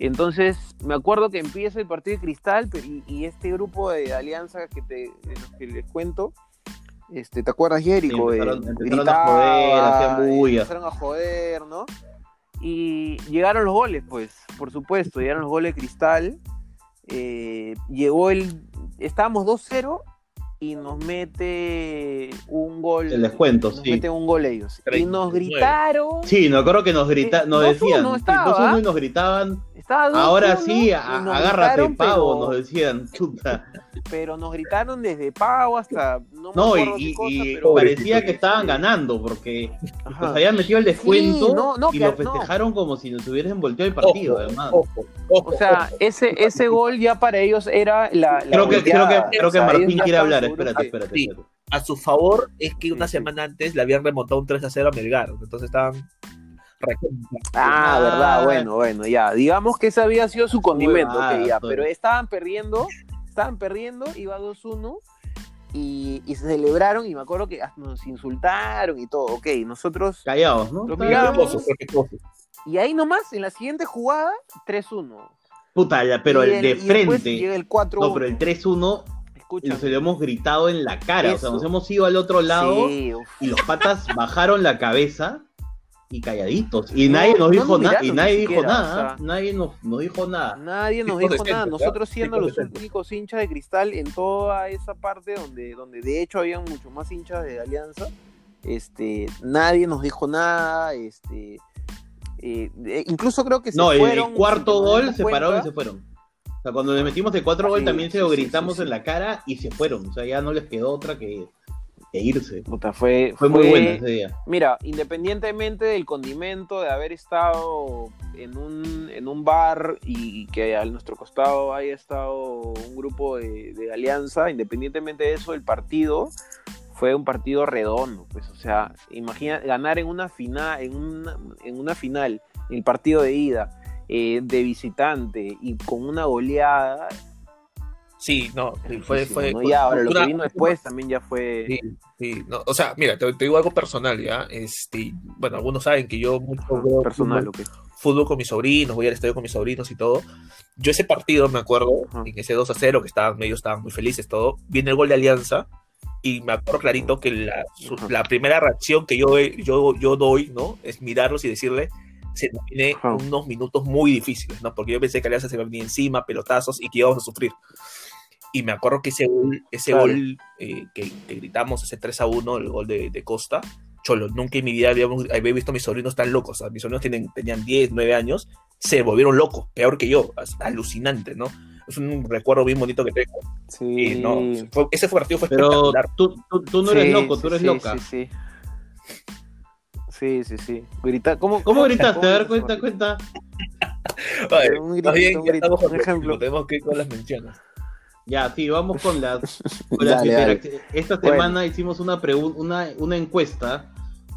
Entonces, me acuerdo que empieza el partido de cristal y, y este grupo de alianza que, te, que les cuento, este, ¿te acuerdas, Jericho? Sí, empezaron- Eh, empezaron a joder, hacían bulla. Empezaron a joder, ¿no? Y llegaron los goles, pues, por supuesto, llegaron los goles de cristal. Eh, llegó el. Estábamos 2-0 y nos mete un gol. El descuento, nos sí. meten un gol ellos. Y nos 39. gritaron. Sí, no creo que nos grita, Eh, nos 2-1 decían. sí, estaba. 2-1 y nos gritaban. Estaba 2-1 Ahora sí, a- agárrate, gritaron, pavo, pero- nos decían. Chuta. Pero nos gritaron desde pavo hasta. No, me No, y, acuerdo qué y- cosa, y pero- parecía que estaban ganando porque Ajá. nos habían metido el descuento Sí, no, no, y que- lo no. festejaron como si nos hubiesen volteado el partido, Ojo, además. ojo, ojo, O sea, ese, ese gol ya para ellos era la. la Creo que, creo que, creo que Martín quiere hablar, espérate, espérate, Sí. espérate. a su favor es que una semana antes le habían remontado un 3 a 0 a Melgar. Entonces estaban. Ah, Ah. verdad, bueno, bueno, ya. Digamos que ese había sido su condimento, Huevada, ok, ya. Pero estaban perdiendo, estaban perdiendo, iba 2-1 y, y se celebraron y me acuerdo que hasta nos insultaron y todo, ok. Nosotros, Callados, ¿no? Miramos. y ahí nomás, en la siguiente jugada, 3-1. Puta, ya, pero Y el de frente. llega el 4-1. No, pero el 3-1, escucha. se lo hemos gritado en la cara. O sea, Eso. nos hemos ido al otro lado Sí, y los patas bajaron la cabeza y calladitos. Y No, nadie nos no dijo nos nada. Y nadie dijo siquiera, nada. o sea. Nadie nos, nos dijo nada. Nadie nos dijo nada. Nosotros siendo los únicos hinchas de cristal en toda esa parte donde, donde de hecho habían mucho más hinchas de Alianza. Este, nadie nos dijo nada. Este, eh, incluso creo que se No, el, el fueron. cuarto sin que nos gol se pararon y se fueron. O sea, cuando le metimos el cuatro gol Sí, también se lo gritamos sí, sí. en la cara y se fueron. O sea, ya no les quedó otra que, que irse. Puta, fue, Fue muy bueno ese día. Mira, independientemente del condimento de haber estado en un, en un bar y que a nuestro costado haya estado un grupo de, de alianza, independientemente de eso, el partido fue un partido redondo, pues, o sea, imagina ganar en una final, en una, en una final, el partido de ida, eh, de visitante y con una goleada, Sí, no, sí, fue, fue, ¿no? Y ahora lo que vino después también ya fue... Sí, sí, no, o sea, mira, te, te digo algo personal, ¿ya? Este, bueno, algunos saben que yo mucho Ajá, veo personal, fútbol, ok. fútbol con mis sobrinos, voy al estadio con mis sobrinos y todo. Yo ese partido me acuerdo, Ajá. en ese 2 a 0, que estaban, ellos estaban muy felices, todo. Viene el gol de Alianza y me acuerdo clarito que la, su- la primera reacción que yo, yo, yo doy, ¿no? Es mirarlos y decirle, se Ajá. unos minutos muy difíciles, ¿no? Porque yo pensé que Alianza se iba a venir encima, pelotazos y que íbamos a sufrir. Y me acuerdo que ese gol, ese Claro. gol eh, que, que gritamos, ese 3 a 1, el gol de, de Costa, Cholo, nunca en mi vida habíamos- había visto a mis sobrinos tan locos. O sea, mis sobrinos tienen, tenían 10, 9 años, se volvieron locos, peor que yo, alucinante, ¿no? Es un recuerdo bien bonito que tengo. Sí, Y no, fue- ese partido fue Pero espectacular. tú, tú, tú no eres Sí, loco, sí, tú eres sí, loca. Sí, sí. Sí, sí, sí. Grita, ¿cómo, ¿Cómo gritaste? cómo A ver, cuenta, cuenta. Ay, un grito, bien, un grito, estamos un ejemplo. Tenemos que ir con las menciones. Ya, sí, vamos con las, con las Dale, dale. interacciones. Esta Bueno. semana hicimos una, una, una encuesta.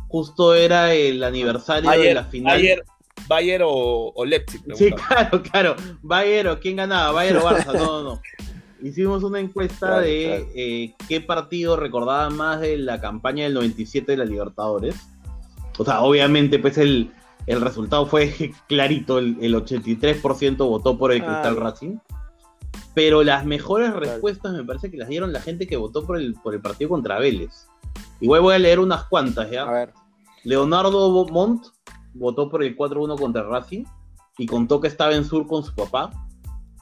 Justo era el aniversario de Bayer, la final. Bayer, Bayer o, o Leipzig. Sí, claro, claro. Bayern o quién ganaba, Bayern o Barça. No, no, no. Hicimos una encuesta Claro, de claro. eh, qué partido recordaba más de la campaña del 97 de la Libertadores. O sea, obviamente, pues el, el resultado fue clarito. El, el 83% votó por el Cristal Claro. Racing. Pero las mejores respuestas me parece que las dieron la gente que votó por el, por el partido contra Vélez. Igual voy a leer unas cuantas, ¿ya? A ver. Leonardo Montt votó por el 4-1 contra Racing y contó que estaba en Sur con su papá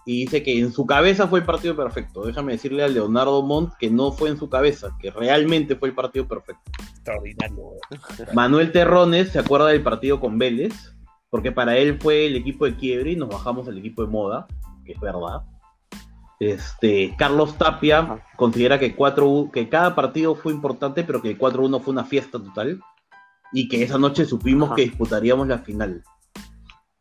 y dice que en su cabeza fue el partido perfecto. Déjame decirle a Leonardo Montt que no fue en su cabeza, que realmente fue el partido perfecto. Extraordinario. Manuel Terrones se acuerda del partido con Vélez, porque para él fue el equipo de quiebre y nos bajamos al equipo de moda, que es verdad. Este, Carlos Tapia Ajá. considera que, 4 que cada partido fue importante, pero que el 4-1 fue una fiesta total y que esa noche supimos Ajá. que disputaríamos la final.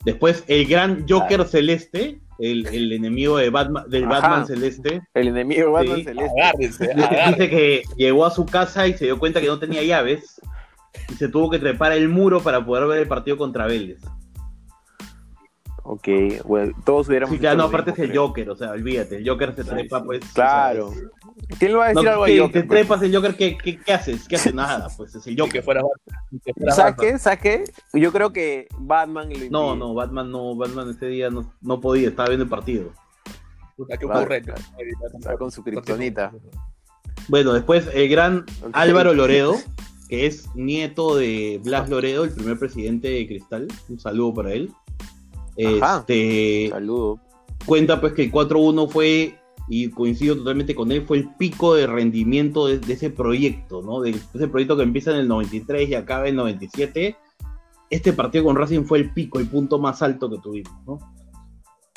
Después, el gran Joker Celeste, el, el enemigo de Batman, del Ajá. Batman Celeste, El enemigo Batman Sí. Celeste. Agárrense, Dice que llegó a su casa y se dio cuenta que no tenía llaves y se tuvo que trepar el muro para poder ver el partido contra Vélez. Ok, bueno, todos hubiéramos. Sí, claro, no, aparte es el creo. Joker, o sea, olvídate, el Joker se trepa, pues. Claro. o sea, ¿Quién le va a no, decir algo a ¿qué? Joker? te pues? trepas el Joker, ¿qué, qué, qué haces? ¿Qué haces? Nada, pues es el Joker. fuera Batman, ni que fuera ¿Sabes Batman. qué? ¿Sabes qué? Yo creo que Batman lo No, no, Batman no, Batman ese día no, no podía, estaba viendo el partido. Puta, qué ocurrente. Está con su kriptonita. Bueno, después el gran. Álvaro Loredo, que es nieto de Blas Loredo, el primer presidente de Cristal. Un saludo para él. Ajá. Este, Saludo. cuenta pues que el 4-1 fue, y coincido totalmente con él, fue el pico de rendimiento de, de ese proyecto, ¿no? De ese proyecto que empieza en el 93 y acaba en el 97. Este partido con Racing fue el pico, el punto más alto que tuvimos, ¿no?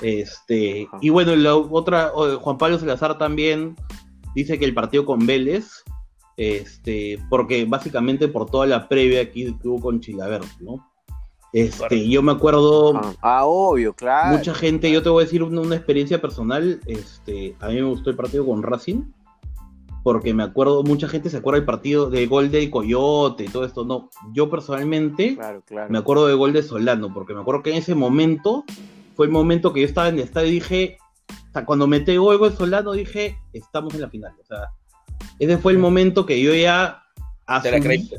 Este, Ajá. y bueno, la otra, Juan Pablo Salazar también dice que el partido con Vélez, este, porque básicamente por toda la previa aquí que hubo con Chilavert, ¿no? Este, yo me acuerdo Ah, ah, obvio, claro. mucha gente, yo te voy a decir una, una experiencia personal, este, a mí me gustó el partido con Racing, porque me acuerdo, mucha gente se acuerda del partido del gol del Coyote y todo esto, no, yo personalmente Claro, claro. me acuerdo del gol de Solano, porque me acuerdo que en ese momento fue el momento que yo estaba en el estadio y dije, o sea, cuando metí el gol de Solano dije, estamos en la final, o sea, ese fue el momento que yo ya asumí.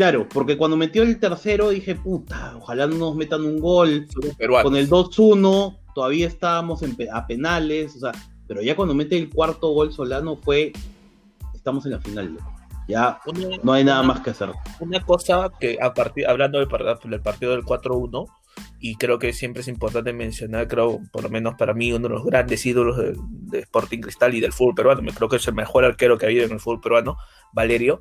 Claro, porque cuando metió el tercero dije, puta, ojalá no nos metan un gol, Peruano. con el 2-1 todavía estábamos en pe- a penales, o sea, pero ya cuando mete el cuarto gol Solano fue, estamos en la final, ya no hay nada más que hacer. Una cosa que a partir, hablando del, del partido del 4-1, y creo que siempre es importante mencionar, creo, por lo menos para mí, uno de los grandes ídolos de, Sporting Cristal y del fútbol peruano, creo que es el mejor arquero que ha habido en el fútbol peruano, Valerio,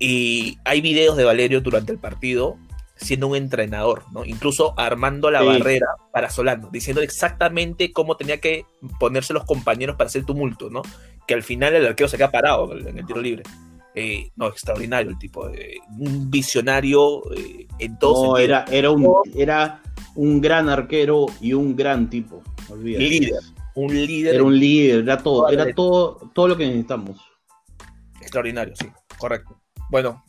y hay videos de Valerio durante el partido siendo un entrenador, ¿no? Incluso armando la barrera para Solano, diciendo exactamente cómo tenía que ponerse los compañeros para hacer tumulto, ¿no? Que al final el arquero se queda parado en el tiro libre. Eh, no, extraordinario el tipo, eh, un visionario eh, en todo no, era, era, un, era un gran arquero y un gran tipo, Líder, un líder. Era un líder, era todo, era todo, todo lo que necesitamos. Extraordinario, sí, correcto. Bueno,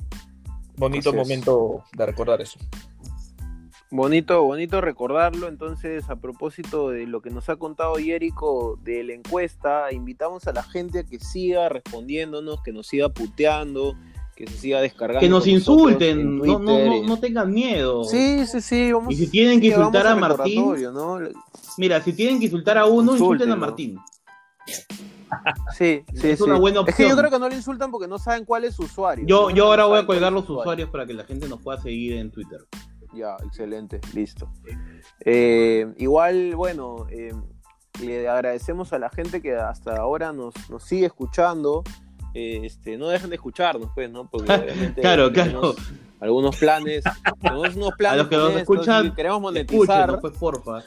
bonito momento de recordar eso. Bonito, bonito recordarlo. Entonces, a propósito de lo que nos ha contado Jerico de la encuesta, invitamos a la gente a que siga respondiéndonos, que nos siga puteando, que se siga descargando. Que nos insulten, no, no, no, tengan miedo. Sí, sí, sí. y si tienen que insultar a Martín, mira, si tienen que insultar a uno, insulten, a Martín. Sí, sí, es una buena opción. Es que yo creo que no le insultan porque no saben cuál es su usuario. Yo, yo ahora voy a colgar los usuarios para que la gente nos pueda seguir en Twitter. Ya, excelente, listo. Eh, igual, bueno, eh, le agradecemos a la gente que hasta ahora nos, nos sigue escuchando. Eh, este, no dejen de escucharnos, pues, ¿no? Porque obviamente claro, claro. algunos planes, tenemos unos planes a los que nos escuchan, queremos monetizar. pues, porfa.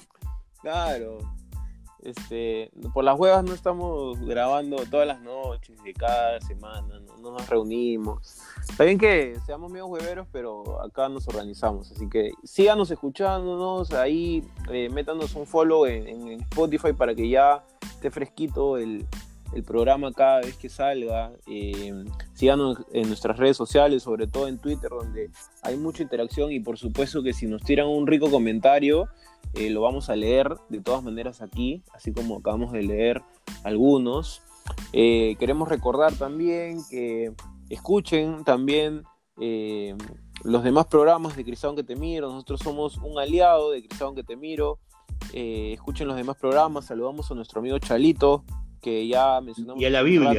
claro, este, por las huevas no estamos grabando todas las noches de cada semana, no, nos reunimos. Está bien que seamos medio hueveros, pero acá nos organizamos. Así que síganos escuchándonos, ahí eh, métanos un follow en, Spotify para que ya esté fresquito el, programa cada vez que salga. Eh, síganos en nuestras redes sociales, sobre todo en Twitter, donde hay mucha interacción y por supuesto que si nos tiran un rico comentario, eh, lo vamos a leer de todas maneras aquí, así como acabamos de leer algunos. Eh, queremos recordar también que escuchen también eh, los demás programas de Cristal que te miro. Nosotros somos un aliado de Cristal que te miro. escuchen los demás programas. Saludamos a nuestro amigo Chalito, que ya mencionamos. Y a la Biblia,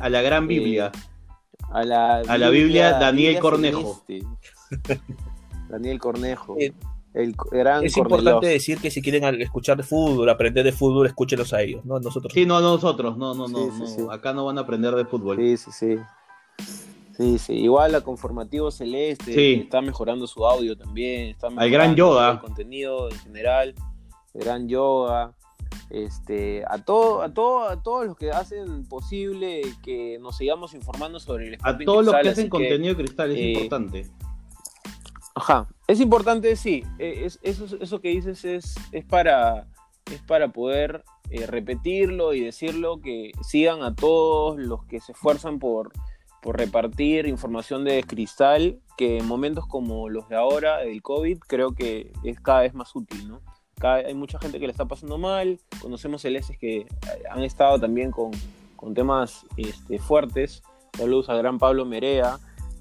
a la, gran Biblia. a la, a la Biblia, Daniel Cornejo. Daniel Cornejo es importante decir que si quieren escuchar de fútbol, aprender de fútbol, escúchenlos a ellos, ¿no? Nosotros. Sí, no, nosotros, no, no, no, Acá no van a aprender de fútbol. Sí, sí, sí. Sí, sí. Igual a Conformativo Celeste está mejorando su audio también. Está Al gran yoga. El contenido en general. El gran yoga. Este, a todo, a todo, a todos los que hacen posible que nos sigamos informando sobre el A todos los que hacen contenido cristal es eh, importante. Ajá, es importante, sí, e, es, eso, que dices es, para, poder eh, repetirlo y decirlo, que sigan a todos los que se esfuerzan por, repartir información de cristal, que en momentos como los de ahora, del COVID, creo que es cada vez más útil, hay mucha gente que le está pasando mal, conocemos celeses que han estado también con, con temas este, fuertes, saludos a gran Pablo Merea,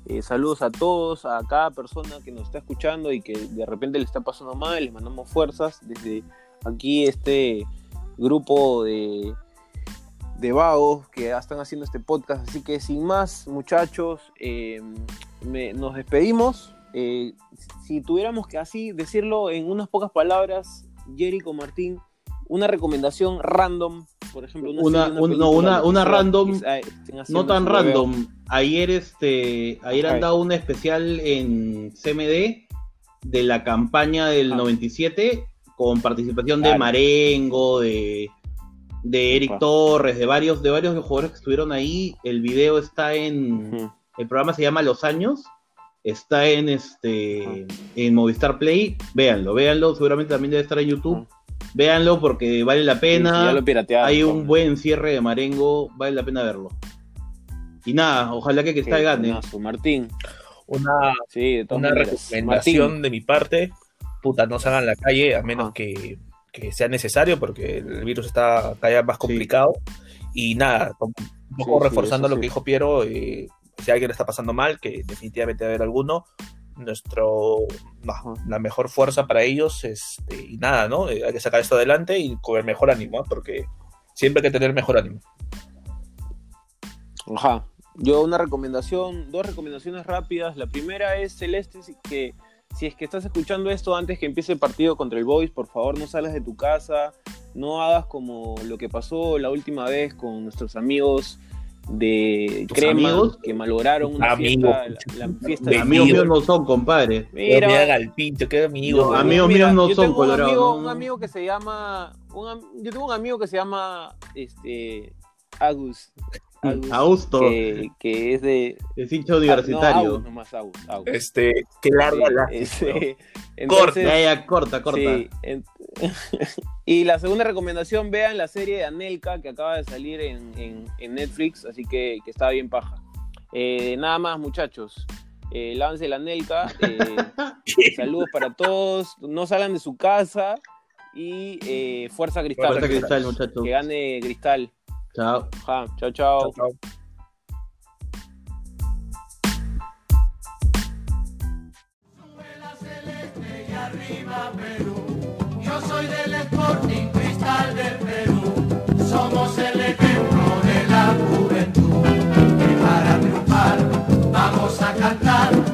eh, saludos a todos, a cada persona que nos está escuchando y que de repente le está pasando mal, les mandamos fuerzas desde aquí este grupo de, de vagos que están haciendo este podcast. Así que sin más, muchachos, eh, nos despedimos. Eh, si tuviéramos que así decirlo en unas pocas palabras, Jerico Martín, una recomendación random, por ejemplo, una, no, una, una random, no tan random. Ayer, este, ayer han dado un especial en CMD de la campaña del 97 ah. con participación de Marengo, de, de Eric Torres, de varios, de varios jugadores que estuvieron ahí. El video está en, el programa se llama Los Años, está en este, en Movistar Play. Véanlo, véanlo. Seguramente también debe estar en YouTube Véanlo porque vale la pena. Hay un buen cierre de Marengo, vale la pena verlo. Y nada, ojalá que Cristal gane. Martín. Una, una recomendación de mi parte. Puta, no salgan a la calle a menos que, sea necesario porque el virus está cada vez más complicado. Y nada, un poco reforzando lo que dijo Piero, eh, si alguien le está pasando mal, que definitivamente va a haber alguno, nuestro la mejor fuerza para ellos este, y nada, ¿no? Eh, hay que sacar esto adelante y con el mejor ánimo, ¿eh? porque siempre hay que tener mejor ánimo. Ajá. Yo una recomendación, dos recomendaciones rápidas. La primera es Celeste, que si es que estás escuchando esto antes que empiece el partido contra el Boys, por favor no salgas de tu casa, no hagas como lo que pasó la última vez con nuestros amigos de Crema amigos? que malograron una fiesta, la, fiesta de amigos míos no son, compadre. Mira, mira al pincho, qué amigo. amigos míos no son colorados. Un amigo, que se llama, yo tengo un amigo que se llama, este, Agus. Augusto. Que, que, es de. Es hincha universitario. Ah, no, nomás Este, que larga la. Este, corta, ya, corta, corta. Sí, y la segunda recomendación, vean la serie de Anelka que acaba de salir en, en, Netflix, así que, que, está bien paja. Eh, nada más, muchachos. Eh, lávense la Anelka. Eh, saludos para todos. No salgan de su casa. Y eh, fuerza cristal. Fuerza cristal, muchachos. Que gane cristal. Chao. Ja, chao, chao soy del Sporting Cristal del Perú. Somos el ejemplo de la juventud. Que para triunfar vamos a cantar.